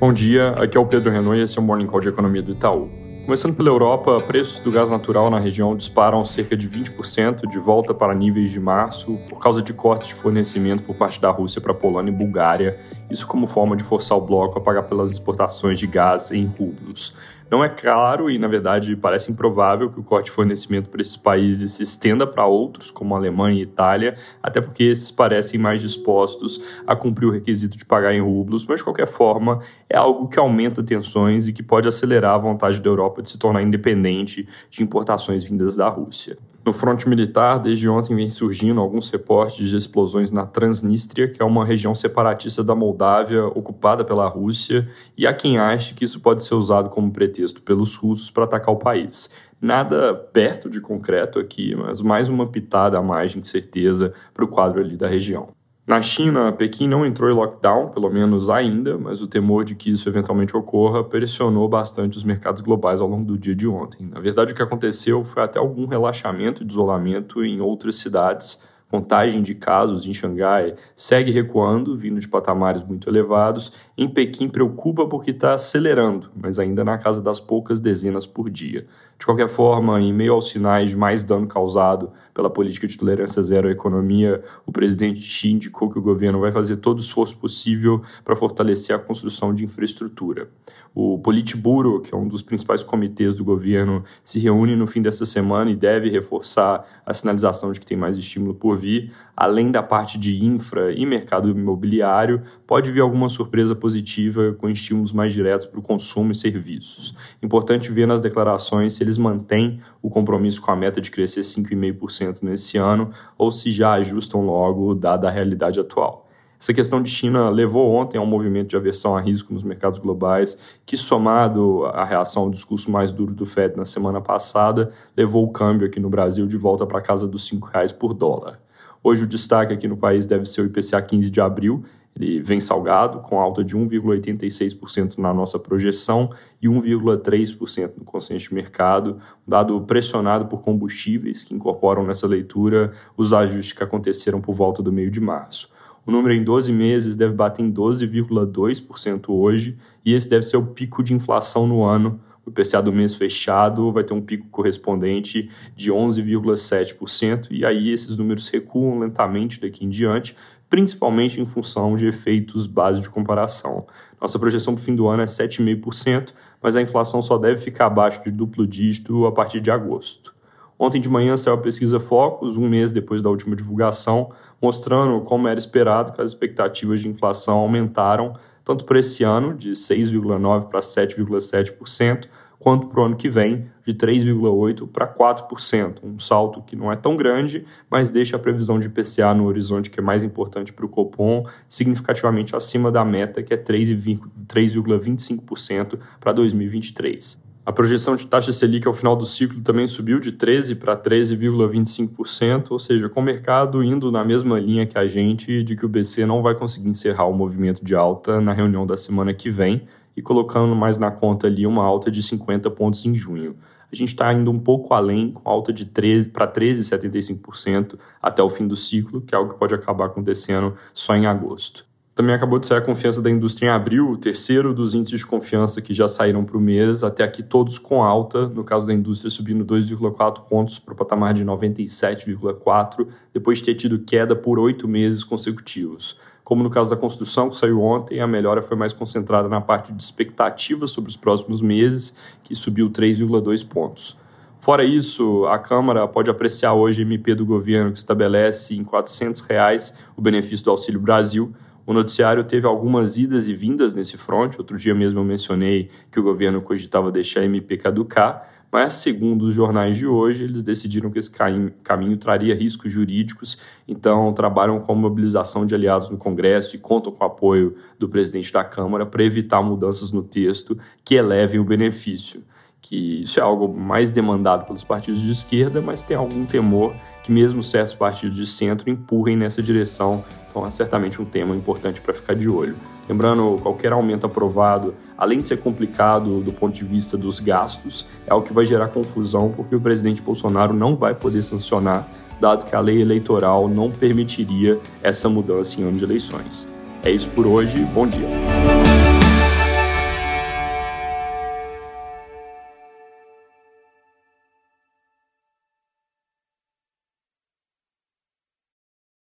Bom dia, aqui é o Pedro Renault e esse é o Morning Call de Economia do Itaú. Começando pela Europa, preços do gás natural na região disparam cerca de 20% de volta para níveis de março por causa de cortes de fornecimento por parte da Rússia para Polônia e Bulgária, isso como forma de forçar o bloco a pagar pelas exportações de gás em rublos. Não é claro e, na verdade, parece improvável que o corte de fornecimento para esses países se estenda para outros, como Alemanha e Itália, até porque esses parecem mais dispostos a cumprir o requisito de pagar em rublos, mas, de qualquer forma, é algo que aumenta tensões e que pode acelerar a vontade da Europa de se tornar independente de importações vindas da Rússia. No fronte militar, desde ontem vem surgindo alguns reportes de explosões na Transnistria, que é uma região separatista da Moldávia ocupada pela Rússia, e há quem ache que isso pode ser usado como pretexto pelos russos para atacar o país. Nada perto de concreto aqui, mas mais uma pitada a mais de certeza para o quadro ali da região. Na China, Pequim não entrou em lockdown, pelo menos ainda, mas o temor de que isso eventualmente ocorra pressionou bastante os mercados globais ao longo do dia de ontem. Na verdade, o que aconteceu foi até algum relaxamento de isolamento em outras cidades. Contagem de casos em Xangai segue recuando, vindo de patamares muito elevados. Em Pequim, preocupa porque está acelerando, mas ainda na casa das poucas dezenas por dia. De qualquer forma, em meio aos sinais de mais dano causado pela política de tolerância zero à economia, o presidente Xi indicou que o governo vai fazer todo o esforço possível para fortalecer a construção de infraestrutura. O Politburo, que é um dos principais comitês do governo, se reúne no fim dessa semana e deve reforçar a sinalização de que tem mais estímulo por vir. Além da parte de infra e mercado imobiliário, pode vir alguma surpresa positiva com estímulos mais diretos para o consumo e serviços. Importante ver nas declarações se eles mantêm o compromisso com a meta de crescer 5,5% nesse ano ou se já ajustam logo, dada a realidade atual. Essa questão de China levou ontem a um movimento de aversão a risco nos mercados globais, que, somado à reação ao discurso mais duro do Fed na semana passada, levou o câmbio aqui no Brasil de volta para casa dos R$ reais por dólar. Hoje o destaque aqui no país deve ser o IPCA 15 de abril, ele vem salgado, com alta de 1,86% na nossa projeção e 1,3% no consenso de mercado, dado pressionado por combustíveis, que incorporam nessa leitura os ajustes que aconteceram por volta do meio de março. O número em 12 meses deve bater em 12,2% hoje, e esse deve ser o pico de inflação no ano. O IPCA do mês fechado vai ter um pico correspondente de 11,7%, e aí esses números recuam lentamente daqui em diante, principalmente em função de efeitos base de comparação. Nossa projeção para o fim do ano é 7,5%, mas a inflação só deve ficar abaixo de duplo dígito a partir de agosto. Ontem de manhã saiu a pesquisa Focus, um mês depois da última divulgação, mostrando como era esperado que as expectativas de inflação aumentaram tanto para esse ano, de 6,9% para 7,7%, quanto para o ano que vem, de 3,8% para 4%. Um salto que não é tão grande, mas deixa a previsão de IPCA no horizonte, que é mais importante para o Copom, significativamente acima da meta, que é 3,25% para 2023. A projeção de taxa Selic ao final do ciclo também subiu de 13% para 13,25%, ou seja, com o mercado indo na mesma linha que a gente de que o BC não vai conseguir encerrar o movimento de alta na reunião da semana que vem e colocando mais na conta ali uma alta de 50 pontos em junho. A gente está indo um pouco além, com alta de 13 para 13,75% até o fim do ciclo, que é algo que pode acabar acontecendo só em agosto. Também acabou de sair a confiança da indústria em abril, o terceiro dos índices de confiança que já saíram para o mês, até aqui todos com alta, no caso da indústria subindo 2,4 pontos para o patamar de 97,4, depois de ter tido queda por oito meses consecutivos. Como no caso da construção, que saiu ontem, a melhora foi mais concentrada na parte de expectativas sobre os próximos meses, que subiu 3,2 pontos. Fora isso, a Câmara pode apreciar hoje a MP do governo que estabelece em 400 reais o benefício do Auxílio Brasil, o noticiário teve algumas idas e vindas nesse front. Outro dia mesmo eu mencionei que o governo cogitava deixar a MP caducar, mas segundo os jornais de hoje, eles decidiram que esse caminho traria riscos jurídicos, então trabalham com a mobilização de aliados no Congresso e contam com o apoio do presidente da Câmara para evitar mudanças no texto que elevem o benefício que isso é algo mais demandado pelos partidos de esquerda, mas tem algum temor que mesmo certos partidos de centro empurrem nessa direção. Então é certamente um tema importante para ficar de olho. Lembrando, qualquer aumento aprovado, além de ser complicado do ponto de vista dos gastos, é algo que vai gerar confusão porque o presidente Bolsonaro não vai poder sancionar, dado que a lei eleitoral não permitiria essa mudança em ano de eleições. É isso por hoje, bom dia.